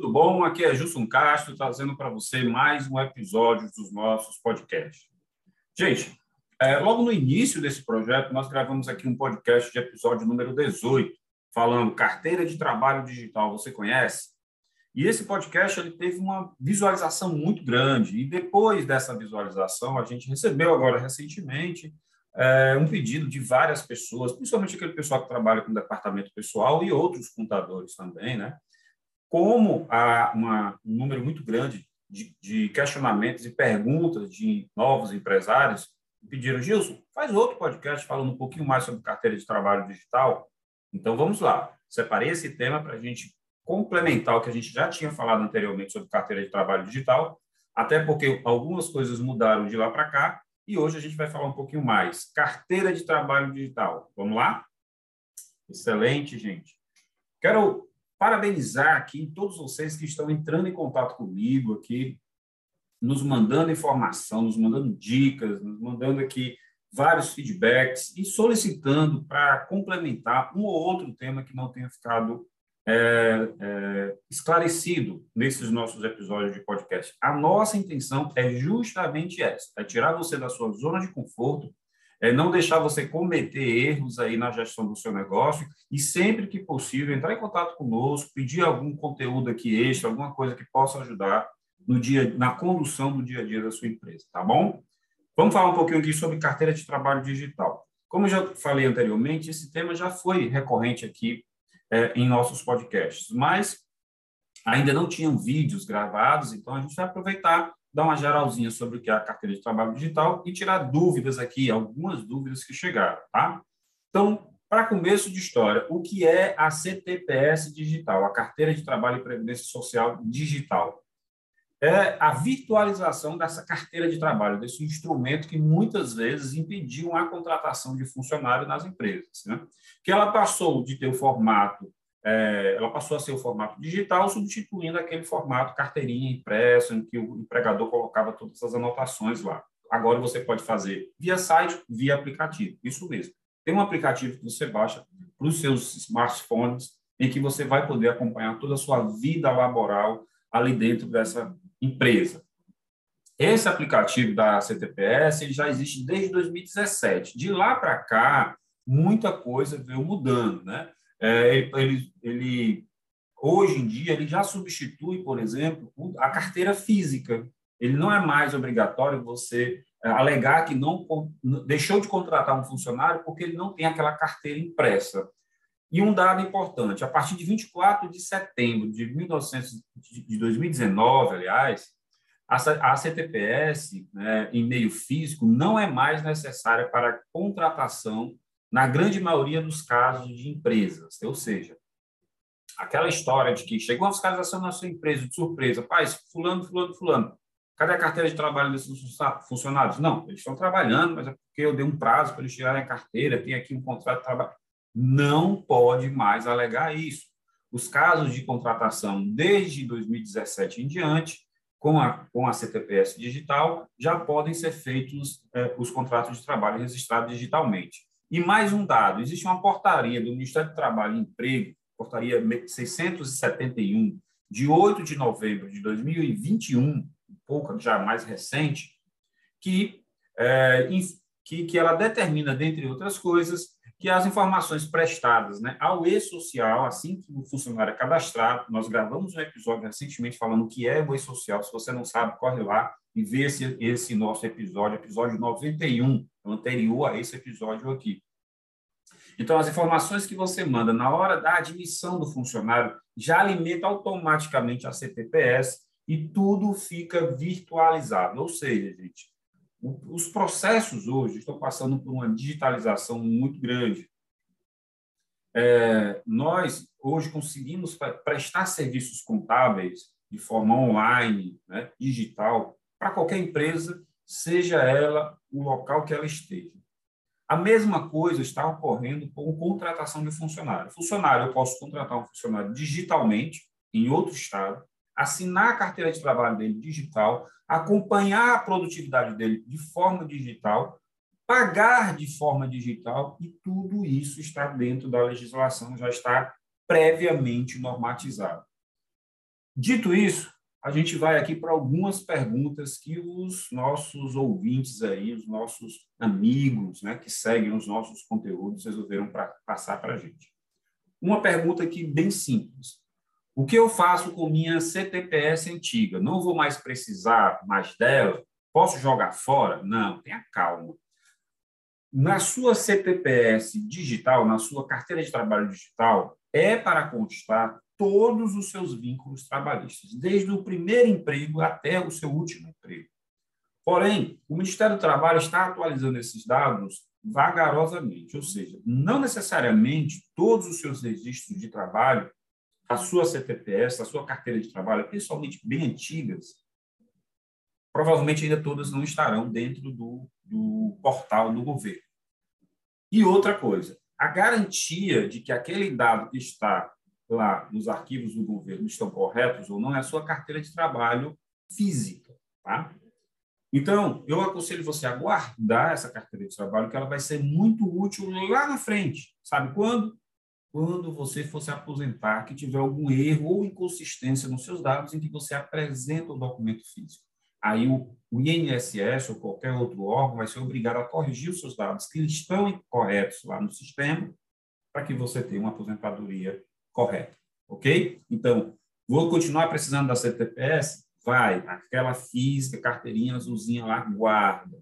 tudo bom? Aqui é Gilson Castro, trazendo para você mais um episódio dos nossos podcasts. Gente, é, logo no início desse projeto, nós gravamos aqui um podcast de episódio número 18, falando carteira de trabalho digital, você conhece? E esse podcast ele teve uma visualização muito grande. E depois dessa visualização, a gente recebeu agora recentemente é, um pedido de várias pessoas, principalmente aquele pessoal que trabalha com departamento pessoal e outros contadores também, né? Como há uma, um número muito grande de, de questionamentos e perguntas de novos empresários, pediram, Gilson, faz outro podcast falando um pouquinho mais sobre carteira de trabalho digital. Então, vamos lá. Separei esse tema para a gente complementar o que a gente já tinha falado anteriormente sobre carteira de trabalho digital, até porque algumas coisas mudaram de lá para cá, e hoje a gente vai falar um pouquinho mais. Carteira de trabalho digital. Vamos lá? Excelente, gente. Quero parabenizar aqui todos vocês que estão entrando em contato comigo aqui, nos mandando informação, nos mandando dicas, nos mandando aqui vários feedbacks e solicitando para complementar um ou outro tema que não tenha ficado é, é, esclarecido nesses nossos episódios de podcast. A nossa intenção é justamente essa: é tirar você da sua zona de conforto, é não deixar você cometer erros aí na gestão do seu negócio e sempre que possível entrar em contato conosco, pedir algum conteúdo aqui extra, alguma coisa que possa ajudar no dia, na condução do dia a dia da sua empresa, tá bom? Vamos falar um pouquinho aqui sobre carteira de trabalho digital. Como eu já falei anteriormente, esse tema já foi recorrente aqui é, em nossos podcasts, mas ainda não tinham vídeos gravados, então a gente vai aproveitar, dar uma geralzinha sobre o que é a carteira de trabalho digital e tirar dúvidas aqui, algumas dúvidas que chegaram, tá? Então, para começo de história, o que é a CTPS digital, a Carteira de Trabalho e Previdência Social Digital? É a virtualização dessa carteira de trabalho, desse instrumento que muitas vezes impediu a contratação de funcionário nas empresas. Né? Que ela passou de ter o formato, é, ela passou a ser o formato digital, substituindo aquele formato carteirinha impressa, em que o empregador colocava todas as anotações lá. Agora você pode fazer via site, via aplicativo. Isso mesmo. Tem um aplicativo que você baixa para os seus smartphones, em que você vai poder acompanhar toda a sua vida laboral ali dentro dessa empresa. Esse aplicativo da CTPS já existe desde 2017. De lá para cá, muita coisa veio mudando, né? É, ele, ele, hoje em dia, ele já substitui, por exemplo, a carteira física. Ele não é mais obrigatório você é, alegar que não deixou de contratar um funcionário porque ele não tem aquela carteira impressa. E um dado importante, a partir de 24 de setembro de, 1900, de 2019, aliás, a CTPS, né, em meio físico, não é mais necessária para contratação na grande maioria dos casos de empresas. Ou seja, aquela história de que chegou a fiscalização na sua empresa de surpresa, pai, fulano, fulano, fulano, cadê a carteira de trabalho desses funcionários? Não, eles estão trabalhando, mas é porque eu dei um prazo para eles tirarem a carteira, tem aqui um contrato de trabalho não pode mais alegar isso. Os casos de contratação desde 2017 em diante, com a, com a CTPS digital, já podem ser feitos eh, os contratos de trabalho registrados digitalmente. E mais um dado: existe uma portaria do Ministério do Trabalho e Emprego, portaria 671, de 8 de novembro de 2021, um pouco já mais recente, que, eh, que, que ela determina, dentre outras coisas, que as informações prestadas né, ao e-social, assim que o funcionário é cadastrado, nós gravamos um episódio recentemente falando o que é o e-social, se você não sabe, corre lá e vê esse, esse nosso episódio, episódio 91, anterior a esse episódio aqui. Então, as informações que você manda na hora da admissão do funcionário já alimenta automaticamente a CTPS e tudo fica virtualizado. Ou seja, gente, os processos hoje estão passando por uma digitalização muito grande. É, nós, hoje, conseguimos prestar serviços contábeis de forma online, né, digital, para qualquer empresa, seja ela o local que ela esteja. A mesma coisa está ocorrendo com contratação de funcionário. Funcionário, eu posso contratar um funcionário digitalmente, em outro estado, assinar a carteira de trabalho dele digital, acompanhar a produtividade dele de forma digital, pagar de forma digital, e tudo isso está dentro da legislação, já está previamente normatizado. Dito isso, a gente vai aqui para algumas perguntas que os nossos ouvintes aí, os nossos amigos, né, que seguem os nossos conteúdos, resolveram pra, passar para a gente. Uma pergunta aqui bem simples. O que eu faço com minha CTPS antiga? Não vou mais precisar mais dela? Posso jogar fora? Não, tenha calma. Na sua CTPS digital, na sua carteira de trabalho digital, é para constar todos os seus vínculos trabalhistas, desde o primeiro emprego até o seu último emprego. Porém, o Ministério do Trabalho está atualizando esses dados vagarosamente, ou seja, não necessariamente todos os seus registros de trabalho, a sua CTPS, a sua carteira de trabalho, principalmente bem antigas, provavelmente ainda todas não estarão dentro do, do portal do governo. E outra coisa, a garantia de que aquele dado que está lá nos arquivos do governo estão corretos ou não é a sua carteira de trabalho física, tá? Então, eu aconselho você a guardar essa carteira de trabalho, que ela vai ser muito útil lá na frente. Sabe quando? Quando você for se aposentar, que tiver algum erro ou inconsistência nos seus dados em que você apresenta o documento físico. Aí o, o INSS ou qualquer outro órgão vai ser obrigado a corrigir os seus dados que estão incorretos lá no sistema para que você tenha uma aposentadoria correta, ok? Então, vou continuar precisando da CTPS? Vai, aquela física, carteirinha azulzinha lá, guarda.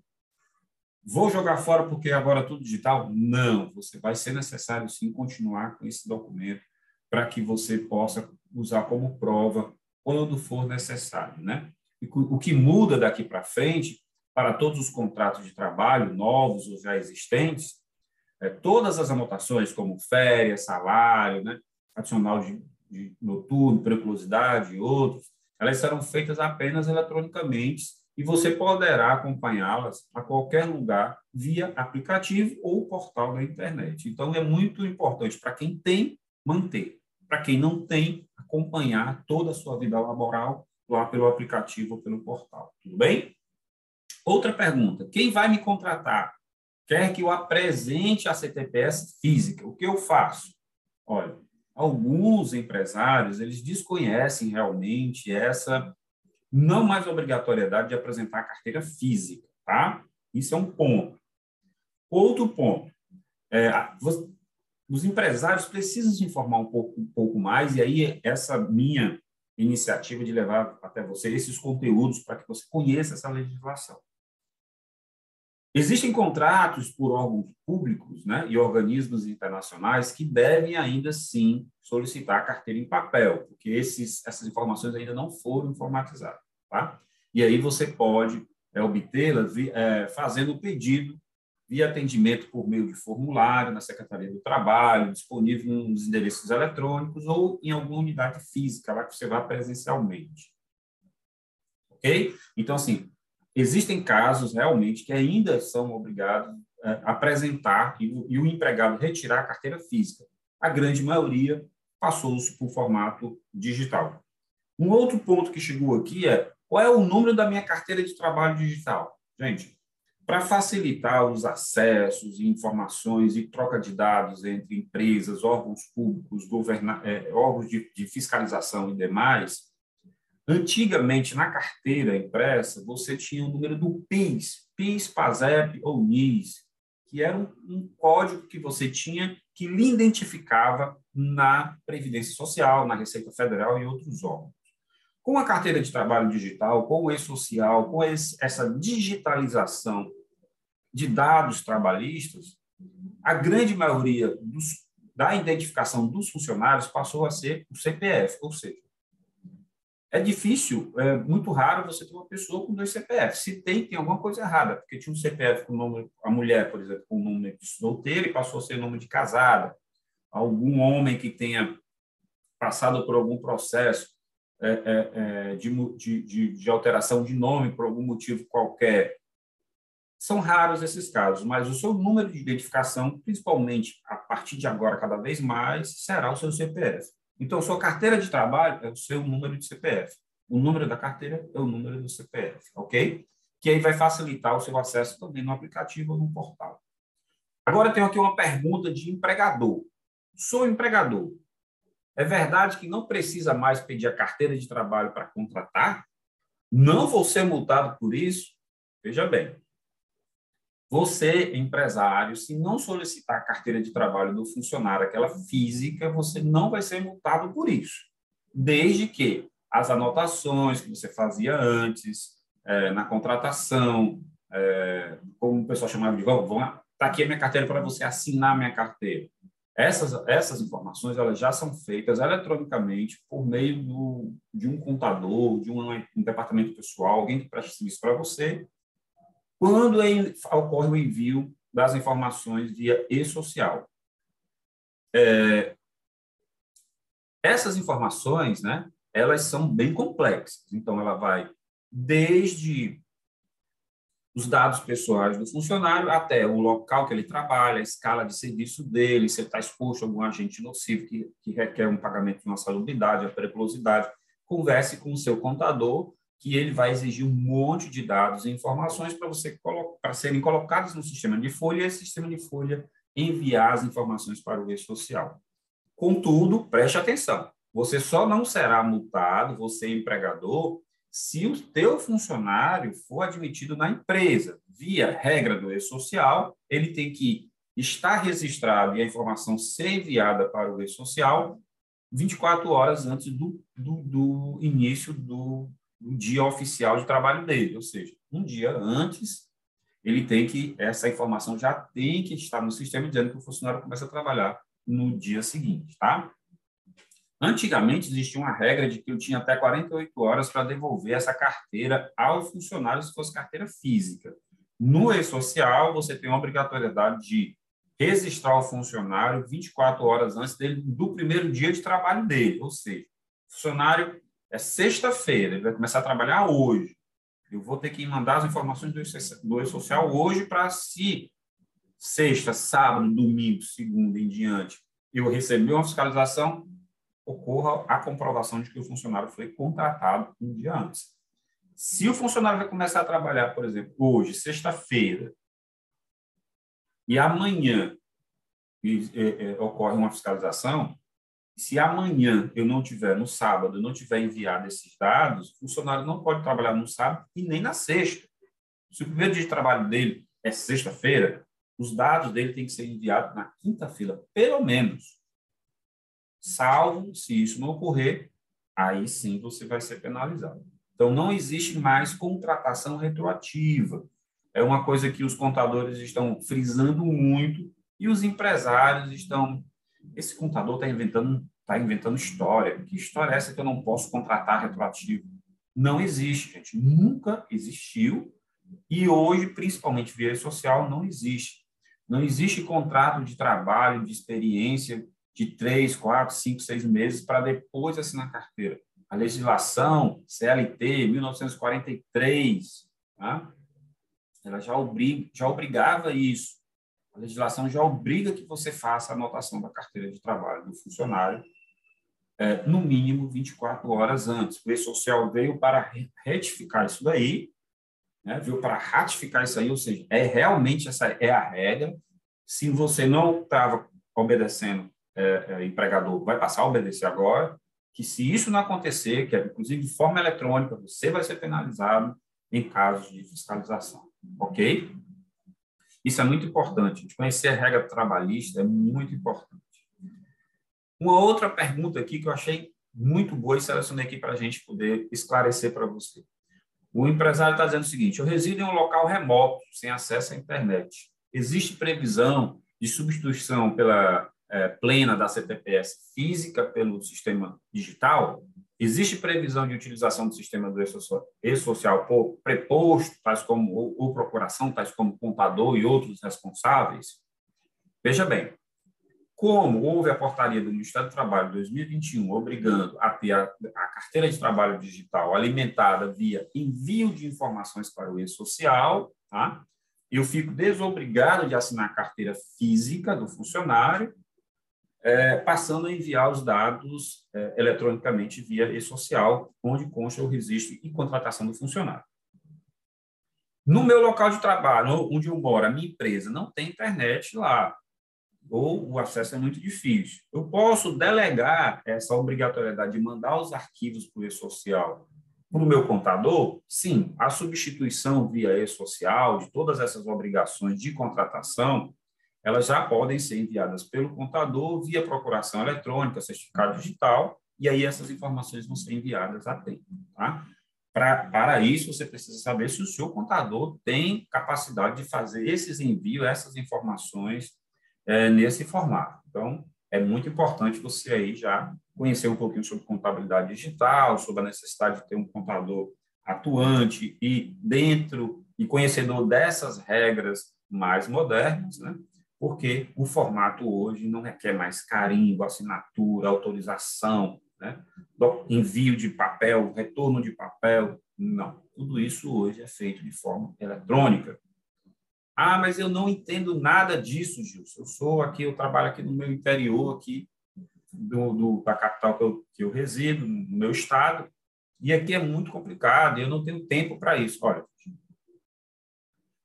Vou jogar fora porque agora é tudo digital? Não, você vai ser necessário sim continuar com esse documento para que você possa usar como prova quando for necessário, né? E o que muda daqui para frente para todos os contratos de trabalho novos ou já existentes, é, todas as anotações como férias, salário, né, adicional de, de noturno, periculosidade e outros, elas serão feitas apenas eletronicamente e você poderá acompanhá-las a qualquer lugar via aplicativo ou portal da internet. Então, é muito importante para quem tem, manter. Para quem não tem, acompanhar toda a sua vida laboral lá pelo aplicativo ou pelo portal. Tudo bem? Outra pergunta: quem vai me contratar quer que eu apresente a CTPS física? O que eu faço? Olha, alguns empresários eles desconhecem realmente essa não mais obrigatoriedade de apresentar a carteira física, tá? Isso é um ponto. Outro ponto, é, os empresários precisam se informar um pouco, um pouco mais, e aí essa minha iniciativa de levar até você esses conteúdos para que você conheça essa legislação. Existem contratos por órgãos públicos né, e organismos internacionais que devem ainda sim solicitar a carteira em papel, porque esses, essas informações ainda não foram informatizadas. Tá? E aí você pode é, obtê-las é, fazendo o pedido via atendimento por meio de formulário na Secretaria do Trabalho, disponível nos endereços eletrônicos ou em alguma unidade física, lá que você vá presencialmente. Ok? Então, assim, Existem casos realmente que ainda são obrigados a apresentar e o, e o empregado retirar a carteira física. A grande maioria passou-se por formato digital. Um outro ponto que chegou aqui é qual é o número da minha carteira de trabalho digital? Gente, para facilitar os acessos e informações e troca de dados entre empresas, órgãos públicos, governa é, órgãos de, de fiscalização e demais, Antigamente, na carteira impressa, você tinha o número do PIS, PIS, PASEP ou NIS, que era um, um código que você tinha que lhe identificava na Previdência Social, na Receita Federal e outros órgãos. Com a carteira de trabalho digital, com o e-social, com esse, essa digitalização de dados trabalhistas, a grande maioria dos, da identificação dos funcionários passou a ser o CPF, ou seja, é difícil, é muito raro você ter uma pessoa com dois CPFs. Se tem, tem alguma coisa errada, porque tinha um CPF com o nome, a mulher, por exemplo, com o nome de solteira e passou a ser nome de casada. Algum homem que tenha passado por algum processo é, é, é de, de, de alteração de nome por algum motivo qualquer. São raros esses casos, mas o seu número de identificação, principalmente a partir de agora, cada vez mais, será o seu CPF. Então, sua carteira de trabalho é o seu número de CPF. O número da carteira é o número do CPF, ok? Que aí vai facilitar o seu acesso também no aplicativo ou no portal. Agora, tenho aqui uma pergunta de empregador. Sou empregador. É verdade que não precisa mais pedir a carteira de trabalho para contratar? Não vou ser multado por isso? Veja bem, você, empresário, se não solicitar a carteira de trabalho do funcionário, aquela física, você não vai ser multado por isso, desde que as anotações que você fazia antes, é, na contratação, é, como o pessoal chamava de, vamos, vamos está aqui a minha carteira para você assinar minha carteira. Essas, essas informações elas já são feitas eletronicamente por meio do, de um contador, de um, um departamento pessoal, alguém que presta serviço para você, quando ocorre o envio das informações via e-social. É, essas informações, né, elas são bem complexas. Então, ela vai desde os dados pessoais do funcionário até o local que ele trabalha, a escala de serviço dele, se ele está exposto a algum agente nocivo que, que requer um pagamento de uma salubridade, a periculosidade. Converse com o seu contador, que ele vai exigir um monte de dados e informações para você para serem colocados no sistema de folha e esse sistema de folha enviar as informações para o e-social. Contudo, preste atenção, você só não será multado, você empregador, se o teu funcionário for admitido na empresa via regra do e-social, ele tem que estar registrado e a informação ser enviada para o e-social 24 horas antes do, do, do início do, do, dia oficial de trabalho dele, ou seja, um dia antes ele tem que essa informação já tem que estar no sistema dizendo que o funcionário começa a trabalhar no dia seguinte, tá? Antigamente existia uma regra de que eu tinha até 48 horas para devolver essa carteira ao funcionário se fosse carteira física. No e-social, você tem a obrigatoriedade de registrar o funcionário 24 horas antes dele, do primeiro dia de trabalho dele. Ou seja, o funcionário é sexta-feira, ele vai começar a trabalhar hoje. Eu vou ter que mandar as informações do e-social hoje para se sexta, sábado, domingo, segunda em diante, eu receber uma fiscalização, ocorra a comprovação de que o funcionário foi contratado um dia antes. Se o funcionário vai começar a trabalhar, por exemplo, hoje, sexta-feira, e amanhã e, é, é, ocorre uma fiscalização, se amanhã eu não tiver, no sábado, eu não tiver enviado esses dados, o funcionário não pode trabalhar no sábado e nem na sexta. Se o primeiro dia de trabalho dele é sexta-feira, os dados dele têm que ser enviados na quinta-feira, pelo menos salvo se isso não ocorrer, aí sim você vai ser penalizado. Então, não existe mais contratação retroativa. É uma coisa que os contadores estão frisando muito e os empresários estão. Esse contador está inventando, tá inventando história. Que história é essa que eu não posso contratar retroativo? Não existe, gente. Nunca existiu. E hoje, principalmente via social, não existe. Não existe contrato de trabalho, de experiência de três, quatro, cinco, seis meses para depois assinar carteira. A legislação CLT 1943, tá? ela já, obriga, já obrigava isso. A legislação já obriga que você faça a anotação da carteira de trabalho do funcionário é, no mínimo 24 horas antes. O E-Social veio para retificar isso daí, né? para ratificar isso aí, ou seja, é realmente essa é a regra. Se você não estava obedecendo é, é, empregador vai passar a obedecer agora, que se isso não acontecer, que é inclusive de forma eletrônica, você vai ser penalizado em casos de fiscalização, ok? Isso é muito importante. Conhecer a regra trabalhista é muito importante. Uma outra pergunta aqui que eu achei muito boa e selecionei aqui para a gente poder esclarecer para você. O empresário está dizendo o seguinte: eu resido em um local remoto, sem acesso à internet. Existe previsão de substituição pela é, plena da CTPS física pelo sistema digital, existe previsão de utilização do sistema do e-social por preposto, tais como ou, ou procuração, tais como contador e outros responsáveis? Veja bem, como houve a portaria do Ministério do Trabalho 2021 obrigando a ter a, a, carteira de trabalho digital alimentada via envio de informações para o e-social, tá? eu fico desobrigado de assinar a carteira física do funcionário é, passando a enviar os dados é, eletronicamente via e-social, onde consta o registro e contratação do funcionário. No meu local de trabalho, onde eu moro, a minha empresa não tem internet lá. ou o acesso é muito difícil. Eu posso delegar essa obrigatoriedade de mandar os arquivos para o e-social para o meu contador? Sim, a substituição via e-social de todas essas obrigações de contratação, elas já podem ser enviadas pelo contador via procuração eletrônica, certificado digital, e aí essas informações vão ser enviadas a tempo. Tá? Pra, para isso, você precisa saber se o seu contador tem capacidade de fazer esses envios, essas informações é, nesse formato. Então, é muito importante você aí já conhecer um pouquinho sobre contabilidade digital, sobre a necessidade de ter um contador atuante e dentro e conhecedor dessas regras mais modernas, né? Porque o formato hoje não requer mais carimbo, assinatura, autorização, né? envio de papel, retorno de papel. Não, tudo isso hoje é feito de forma eletrônica. Ah, mas eu não entendo nada disso, Gilson. Eu sou aqui, eu trabalho aqui no meu interior, aqui do, do da capital que eu, que eu resido, no meu estado, e aqui é muito complicado, eu não tenho tempo para isso. Olha,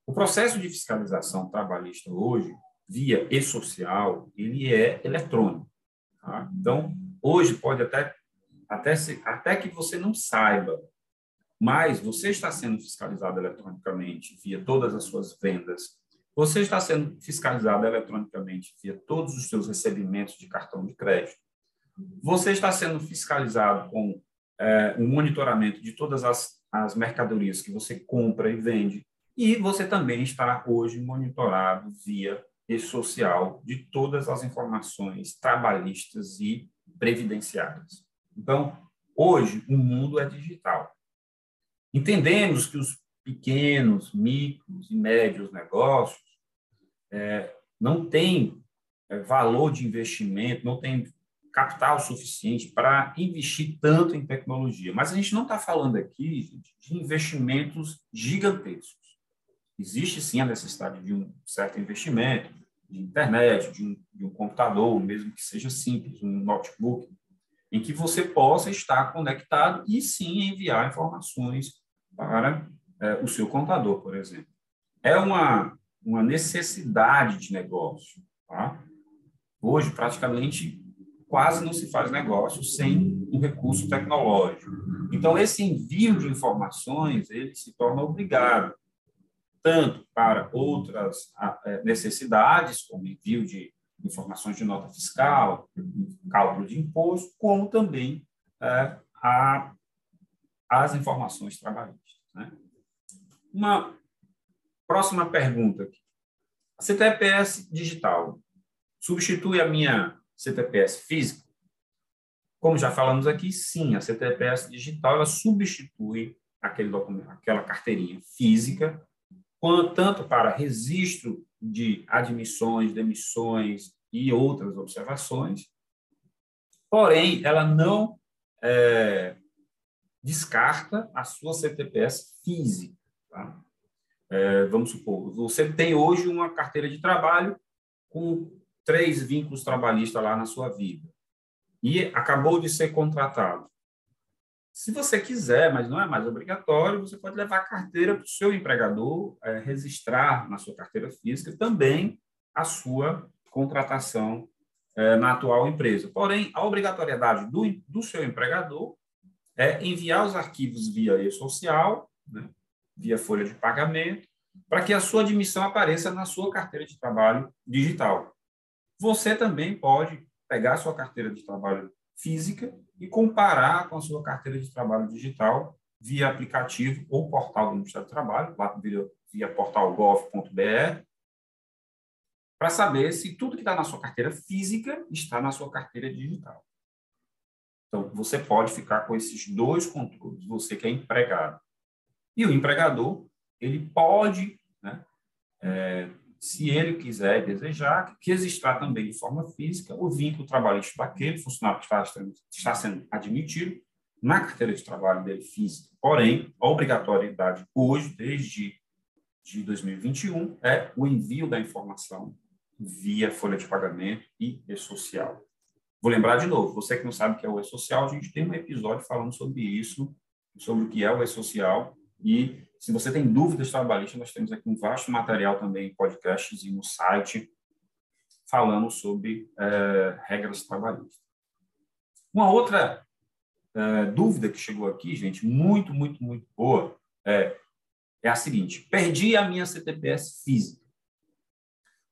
o processo de fiscalização trabalhista hoje, via e-social, ele é eletrônico. Tá? Então, hoje pode até, até, se, até que você não saiba, mas você está sendo fiscalizado eletronicamente via todas as suas vendas, você está sendo fiscalizado eletronicamente via todos os seus recebimentos de cartão de crédito, você está sendo fiscalizado com é, um monitoramento de todas as, as mercadorias que você compra e vende, e você também está hoje monitorado via e-social de todas as informações trabalhistas e previdenciárias. Então, hoje, o mundo é digital. Entendemos que os pequenos, micros e médios negócios é, não têm é, valor de investimento, não têm capital suficiente para investir tanto em tecnologia. Mas a gente não está falando aqui gente, de investimentos gigantescos. Existe sim a necessidade de um certo investimento, de internet, de um, de um computador, mesmo que seja simples, um notebook, em que você possa estar conectado e sim enviar informações para é, o seu contador, por exemplo. É uma, uma necessidade de negócio. Tá? Hoje, praticamente, quase não se faz negócio sem um recurso tecnológico. Então, esse envio de informações, ele se torna obrigado, tanto para outras é, necessidades, como envio de informações de nota fiscal, cálculo de imposto, como também é, a, as informações trabalhistas. Né? Uma próxima pergunta aqui. A CTPS digital substitui a minha CTPS física? Como já falamos aqui, sim, a CTPS digital ela substitui aquele documento, aquela carteirinha física, tanto para registro de admissões, demissões e outras observações, porém, ela não é, descarta a sua CTPS física. Tá? É, vamos supor, você tem hoje uma carteira de trabalho com três vínculos trabalhistas lá na sua vida e acabou de ser contratado. Se você quiser, mas não é mais obrigatório, você pode levar a carteira para o seu empregador é, registrar na sua carteira física também a sua contratação é, na atual empresa. Porém, a obrigatoriedade do, do seu empregador é enviar os arquivos via e-social, né, via folha de pagamento, para que a sua admissão apareça na sua carteira de trabalho digital. Você também pode pegar a sua carteira de trabalho física e comparar com a sua carteira de trabalho digital via aplicativo ou portal do Ministério do Trabalho, lá via, via portalgov.br, para saber se tudo que está na sua carteira física está na sua carteira digital. Então, você pode ficar com esses dois controles, você que é empregado. E o empregador, ele pode né, é, se ele quiser desejar, registrar também de forma física o vínculo trabalhista daquele funcionário que está, está sendo admitido na carteira de trabalho dele física. Porém, a obrigatoriedade hoje, desde de 2021, é o envio da informação via folha de pagamento e e-social. Vou lembrar de novo, você que não sabe o que é o e-social, a gente tem um episódio falando sobre isso, sobre o que é o e-social, e se você tem dúvidas trabalhistas, nós temos aqui um vasto material também em podcasts e no site falando sobre é, regras trabalhistas. Uma outra é, dúvida que chegou aqui, gente, muito, muito, muito boa, é, é a seguinte: perdi a minha CTPS física.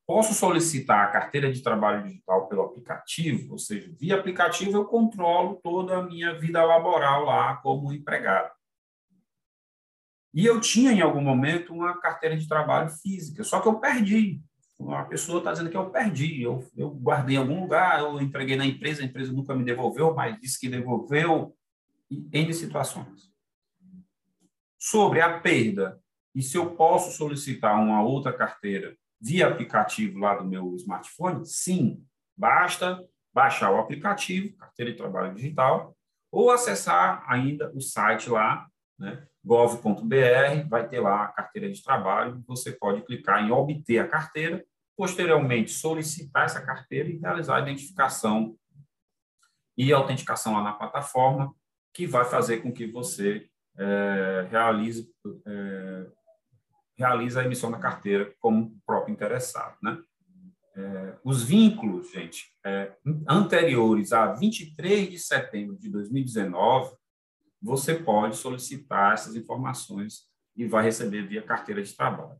Posso solicitar a carteira de trabalho digital pelo aplicativo, ou seja, via aplicativo eu controlo toda a minha vida laboral lá como empregado. E eu tinha, em algum momento, uma carteira de trabalho física, só que eu perdi. A pessoa está dizendo que eu perdi. Eu, eu guardei em algum lugar, eu entreguei na empresa, a empresa nunca me devolveu, mas disse que devolveu, em situações. Sobre a perda, e se eu posso solicitar uma outra carteira via aplicativo lá do meu smartphone? Sim, basta baixar o aplicativo, carteira de trabalho digital, ou acessar ainda o site lá, né, gov.br, vai ter lá a carteira de trabalho, você pode clicar em obter a carteira, posteriormente solicitar essa carteira e realizar a identificação e autenticação lá na plataforma, que vai fazer com que você é, realize, é, a emissão da carteira como próprio interessado. Né? É, os vínculos, gente, é, anteriores a 23 de setembro de 2019, você pode solicitar essas informações e vai receber via carteira de trabalho.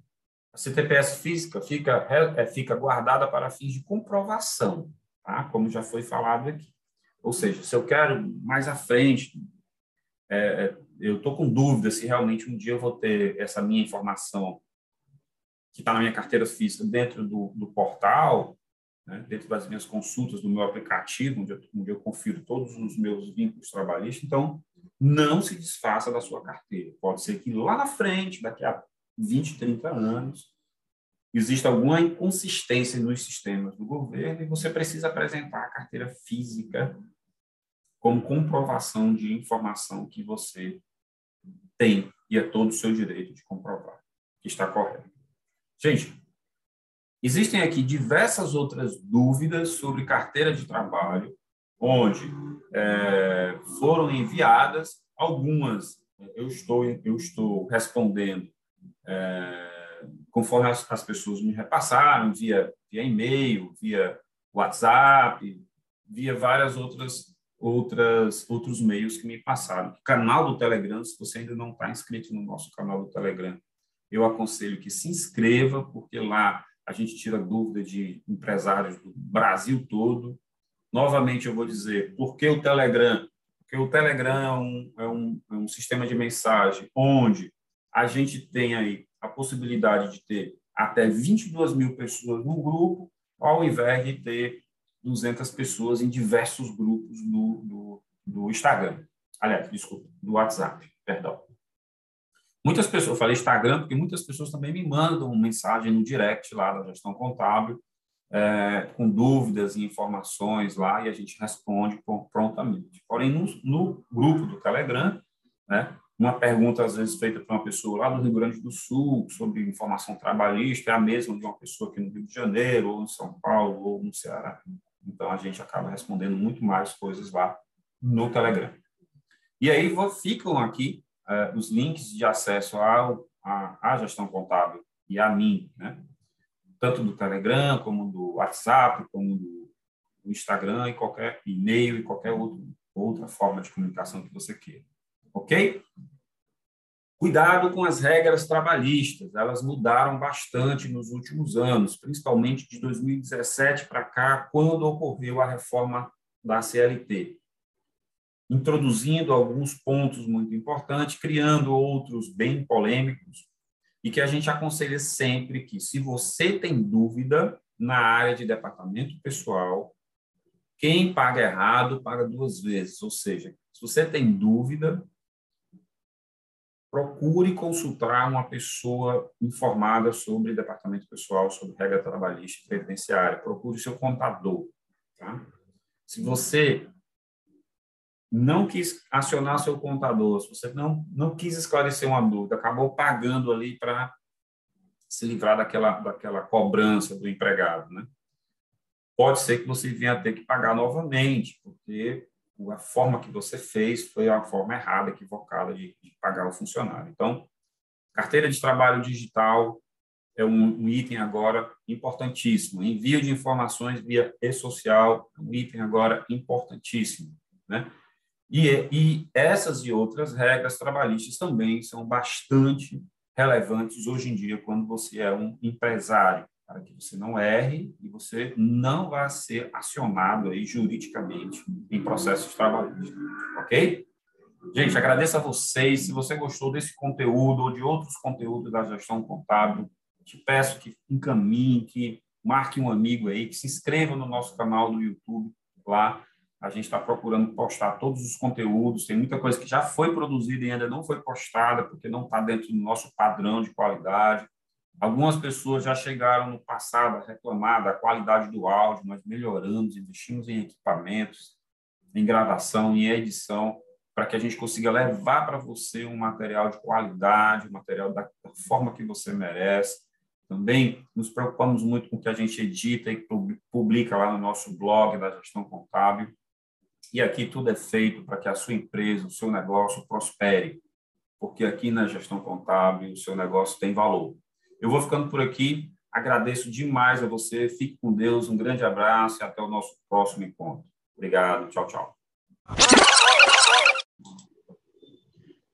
A CTPS física fica, é, fica guardada para fins de comprovação, tá? como já foi falado aqui. Ou seja, se eu quero mais à frente, é, é eu estou com dúvida se realmente um dia eu vou ter essa minha informação que está na minha carteira física dentro do, do portal, né, dentro das minhas consultas do meu aplicativo, onde eu, onde eu confiro todos os meus vínculos trabalhistas. Então, não se desfaça da sua carteira. Pode ser que lá na frente, daqui a 20, 30 anos, exista alguma inconsistência nos sistemas do governo e você precisa apresentar a carteira física como comprovação de informação que você tem e é todo o seu direito de comprovar que está correto. Gente, existem aqui diversas outras dúvidas sobre carteira de trabalho, onde é, foram enviadas algumas eu estou eu estou respondendo é, conforme as, as, pessoas me repassaram via via e-mail, via WhatsApp, via várias outras outras, outros meios que me passaram. O canal do Telegram, se você ainda não está inscrito no nosso canal do Telegram, eu aconselho que se inscreva, porque lá a gente tira dúvida de empresários do Brasil todo. Novamente, eu vou dizer, por que o Telegram? Porque o Telegram é um, é um, é um sistema de mensagem onde a gente tem aí a possibilidade de ter até 22 mil pessoas no grupo, ao invés de ter 200 pessoas em diversos grupos do, do, do Instagram. Aliás, desculpa, do WhatsApp, perdão. Muitas pessoas, eu falei Instagram porque muitas pessoas também me mandam mensagem no direct lá da gestão contábil, é, com dúvidas e informações lá, e a gente responde prontamente. Porém, no, no grupo do Telegram, né, uma pergunta às vezes feita para uma pessoa lá do Rio Grande do Sul sobre informação trabalhista é a mesma de uma pessoa aqui no Rio de Janeiro, ou em São Paulo, ou no Ceará. Então, a gente acaba respondendo muito mais coisas lá no Telegram. E aí ficam aqui uh, os links de acesso à, à gestão contábil e a mim, né? Tanto do Telegram, como do WhatsApp, como do, Instagram e qualquer e-mail e qualquer outro, outra forma de comunicação que você queira. Ok? Cuidado com as regras trabalhistas, elas mudaram bastante nos últimos anos, principalmente de 2017 para cá, quando ocorreu a reforma da CLT, introduzindo alguns pontos muito importantes, criando outros bem polêmicos, e que a gente aconselha sempre que, se você tem dúvida na área de departamento pessoal, quem paga errado paga duas vezes, ou seja, se você tem dúvida, procure consultar uma pessoa informada sobre departamento pessoal, sobre regra trabalhista e previdenciária. Procure seu contador. Tá? Se você não quis acionar seu contador, se você não, não quis esclarecer uma dúvida, acabou pagando ali para se livrar daquela, daquela cobrança do empregado, né? Pode ser que você venha a ter que pagar novamente, porque a forma que você fez foi a forma errada, equivocada de, de pagar o funcionário. Então, carteira de trabalho digital é um, um item agora importantíssimo. Envio de informações via e-social é um item agora importantíssimo, né? E, e essas e outras regras trabalhistas também são bastante relevantes hoje em dia quando você é um empresário, para que você não erre e você não vá ser acionado aí juridicamente em processos trabalhistas, ok? Gente, agradeço a vocês. Se você gostou desse conteúdo ou de outros conteúdos da gestão contábil, te peço que encaminhe, que marque um amigo aí, que se inscreva no nosso canal do YouTube lá a gente está procurando postar todos os conteúdos. Tem muita coisa que já foi produzida e ainda não foi postada, porque não está dentro do nosso padrão de qualidade. Algumas pessoas já chegaram no passado a reclamar da qualidade do áudio, nós melhoramos, investimos em equipamentos, em gravação, em edição, para que a gente consiga levar para você um material de qualidade, um material da, forma que você merece. Também nos preocupamos muito com o que a gente edita e publica lá no nosso blog da gestão contábil. E aqui tudo é feito para que a sua empresa, o seu negócio prospere, porque aqui na gestão contábil o seu negócio tem valor. Eu vou ficando por aqui, agradeço demais a você, fique com Deus, um grande abraço e até o nosso próximo encontro. Obrigado, tchau, tchau.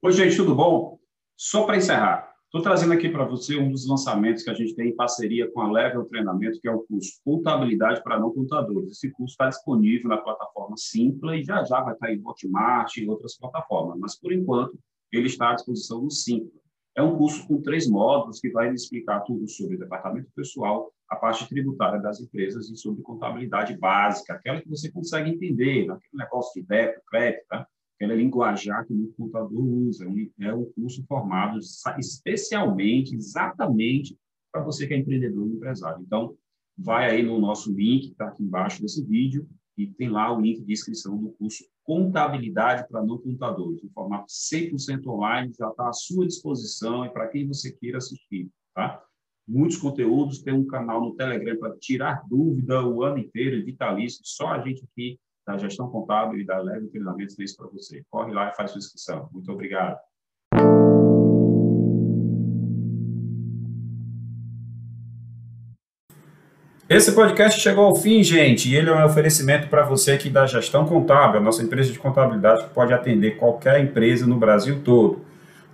Oi, gente, tudo bom? Só para encerrar, Estou trazendo aqui para você um dos lançamentos que a gente tem em parceria com a Level Treinamento, que é o curso Contabilidade para Não Contadores. Esse curso está disponível na plataforma Simpla e já já vai estar em Hotmart e outras plataformas, mas por enquanto ele está à disposição no Simpla. É um curso com três módulos que vai explicar tudo sobre o departamento pessoal, a parte tributária das empresas e sobre contabilidade básica, aquela que você consegue entender, aquele negócio de débito, crédito, tá? Aquela linguajar que o contador usa. É um curso formado especialmente, exatamente, para você que é empreendedor e empresário. Então, vai aí no nosso link, está aqui embaixo desse vídeo, e tem lá o link de inscrição do curso Contabilidade para Não Contadores, em formato 100% online, já está à sua disposição e para quem você queira assistir, tá? Muitos conteúdos, tem um canal no Telegram para tirar dúvida o ano inteiro, vitalício, só a gente aqui da gestão contábil e da Leve Treinamentos tem isso para você. Corre lá e faz sua inscrição. Muito obrigado. Esse podcast chegou ao fim, gente, e ele é um oferecimento para você aqui da Gestão Contábil, a nossa empresa de contabilidade que pode atender qualquer empresa no Brasil todo.